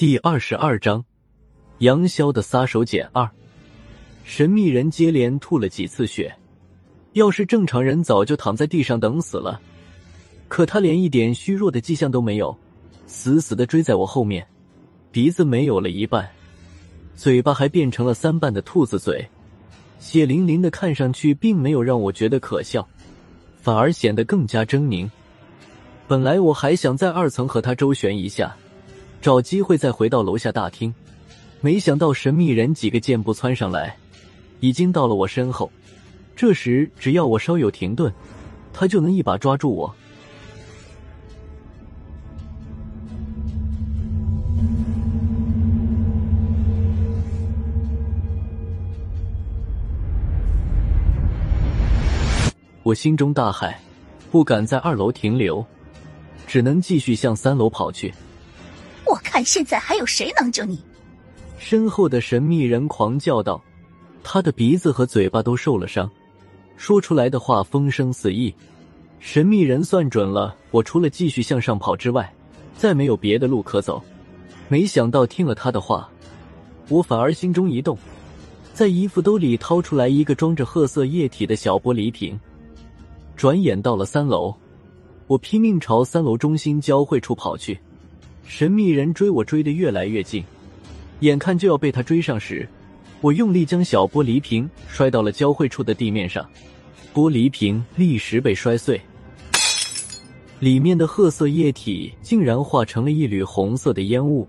第二十二章，杨潇的撒手锏二。神秘人接连吐了几次血，要是正常人早就躺在地上等死了，可他连一点虚弱的迹象都没有，死死的追在我后面，鼻子没有了一半，嘴巴还变成了三瓣的兔子嘴，血淋淋的，看上去并没有让我觉得可笑，反而显得更加狰狞。本来我还想在二层和他周旋一下。找机会再回到楼下大厅，没想到神秘人几个箭步窜上来，已经到了我身后。这时只要我稍有停顿，他就能一把抓住我。我心中大骇，不敢在二楼停留，只能继续向三楼跑去。现在还有谁能救你？身后的神秘人狂叫道，他的鼻子和嘴巴都受了伤，说出来的话风声四溢。神秘人算准了，我除了继续向上跑之外，再没有别的路可走。没想到听了他的话，我反而心中一动，在衣服兜里掏出来一个装着褐色液体的小玻璃瓶。转眼到了三楼，我拼命朝三楼中心交汇处跑去。神秘人追我追得越来越近，眼看就要被他追上时，我用力将小玻璃瓶摔到了交汇处的地面上，玻璃瓶立时被摔碎，里面的褐色液体竟然化成了一缕红色的烟雾，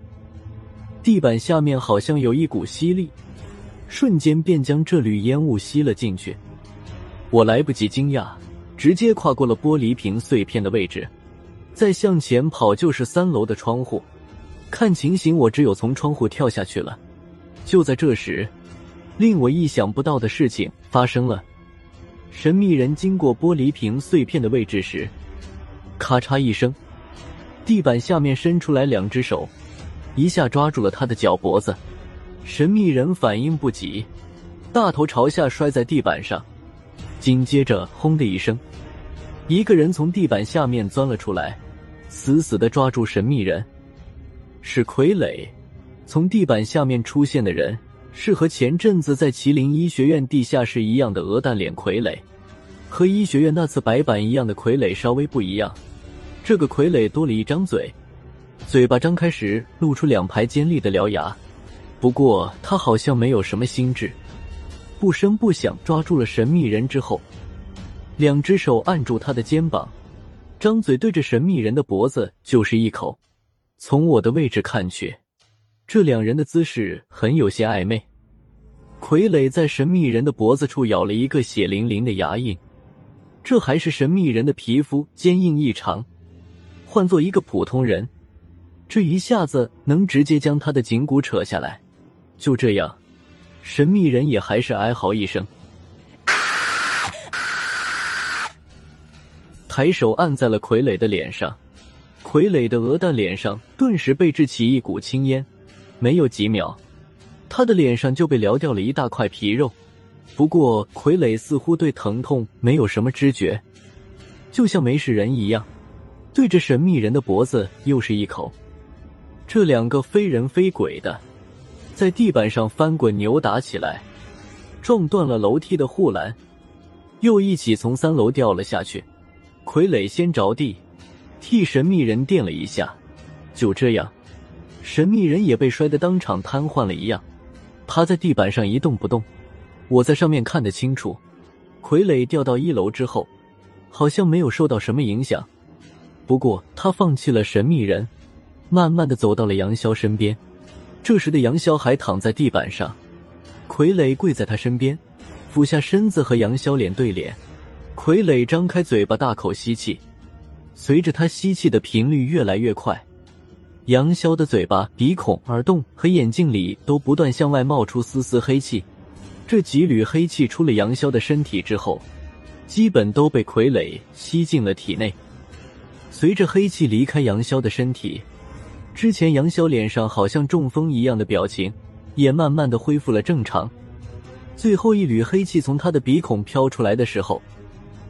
地板下面好像有一股吸力，瞬间便将这缕烟雾吸了进去。我来不及惊讶，直接跨过了玻璃瓶碎片的位置。再向前跑就是三楼的窗户，看情形我只有从窗户跳下去了。就在这时，令我意想不到的事情发生了。神秘人经过玻璃瓶碎片的位置时，咔嚓一声，地板下面伸出来两只手，一下抓住了他的脚脖子。神秘人反应不及，大头朝下摔在地板上，紧接着轰的一声，一个人从地板下面钻了出来。死死的抓住神秘人，是傀儡。从地板下面出现的人是和前阵子在麒麟医学院地下室一样的鹅蛋脸傀儡，和医学院那次白板一样的傀儡稍微不一样。这个傀儡多了一张嘴，嘴巴张开时露出两排尖利的獠牙。不过他好像没有什么心智，不声不响抓住了神秘人之后，两只手按住他的肩膀。张嘴对着神秘人的脖子就是一口，从我的位置看去，这两人的姿势很有些暧昧。傀儡在神秘人的脖子处咬了一个血淋淋的牙印，这还是神秘人的皮肤坚硬异常，换做一个普通人，这一下子能直接将他的颈骨扯下来。就这样，神秘人也还是哀嚎一声。抬手按在了傀儡的脸上，傀儡的鹅蛋脸上顿时被制起一股青烟，没有几秒，他的脸上就被撩掉了一大块皮肉。不过傀儡似乎对疼痛没有什么知觉，就像没事人一样，对着神秘人的脖子又是一口。这两个非人非鬼的，在地板上翻滚扭打起来，撞断了楼梯的护栏，又一起从三楼掉了下去。傀儡先着地，替神秘人垫了一下，就这样，神秘人也被摔得当场瘫痪了一样，趴在地板上一动不动。我在上面看得清楚，傀儡掉到一楼之后，好像没有受到什么影响。不过他放弃了神秘人，慢慢的走到了杨潇身边。这时的杨潇还躺在地板上，傀儡跪在他身边，俯下身子和杨潇脸对脸。傀儡张开嘴巴，大口吸气。随着他吸气的频率越来越快，杨潇的嘴巴、鼻孔、耳洞和眼睛里都不断向外冒出丝丝黑气。这几缕黑气出了杨潇的身体之后，基本都被傀儡吸进了体内。随着黑气离开杨潇的身体，之前杨潇脸上好像中风一样的表情也慢慢的恢复了正常。最后一缕黑气从他的鼻孔飘出来的时候。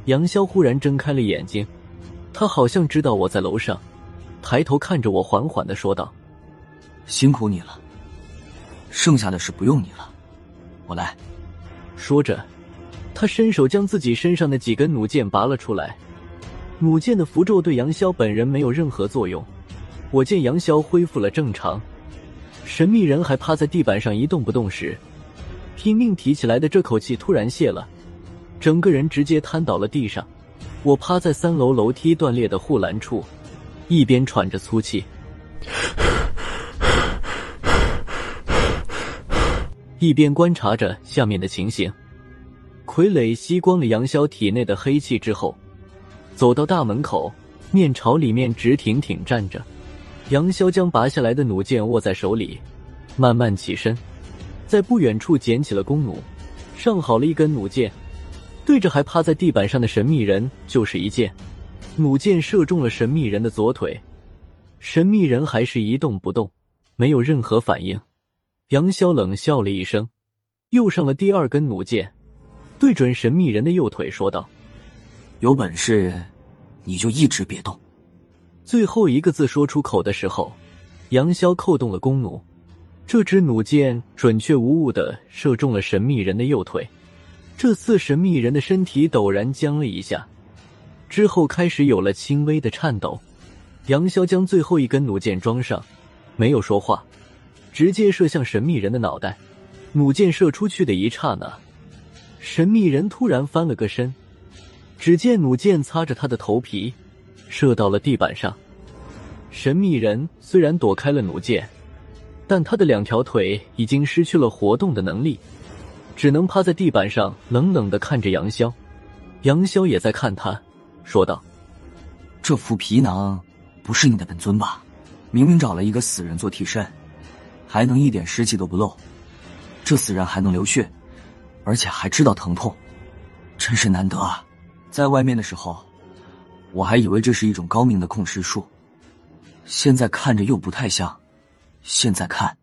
杨潇忽然睁开了眼睛，他好像知道我在楼上，抬头看着我，缓缓的说道：“辛苦你了。剩下的事不用你了，我来。说着，他伸手将自己身上的几根弩箭拔了出来。弩箭的符咒对杨潇本人没有任何作用。我见杨潇恢复了正常，神秘人还趴在地板上一动不动时，拼命提起来的这口气突然泄了，整个人直接瘫倒了地上。我趴在三楼楼梯断裂的护栏处，一边喘着粗气，一边观察着下面的情形。傀儡吸光了杨潇体内的黑气之后。走到大门口，面朝里面直挺挺站着。杨潇将拔下来的弩箭握在手里，慢慢起身，在不远处捡起了弓弩，上好了一根弩箭，对着还趴在地板上的神秘人就是一箭。弩箭射中了神秘人的左腿，神秘人还是一动不动，没有任何反应。杨潇冷笑了一声，又上了第二根弩箭，对准神秘人的右腿说道：“有本事。”你就一直别动。最后一个字说出口的时候，杨潇扣动了弓弩，这支弩箭准确无误的射中了神秘人的右腿。这次神秘人的身体陡然僵了一下，之后开始有了轻微的颤抖。杨潇将最后一根弩箭装上，没有说话，直接射向神秘人的脑袋。弩箭射出去的一刹那，神秘人突然翻了个身。只见弩箭擦着他的头皮，射到了地板上。神秘人虽然躲开了弩箭，但他的两条腿已经失去了活动的能力，只能趴在地板上冷冷的看着杨潇。杨潇也在看他，说道：“这副皮囊不是你的本尊吧？明明找了一个死人做替身，还能一点尸气都不露。这死人还能流血，而且还知道疼痛，真是难得啊！”在外面的时候，我还以为这是一种高明的控尸术，现在看着又不太像，现在看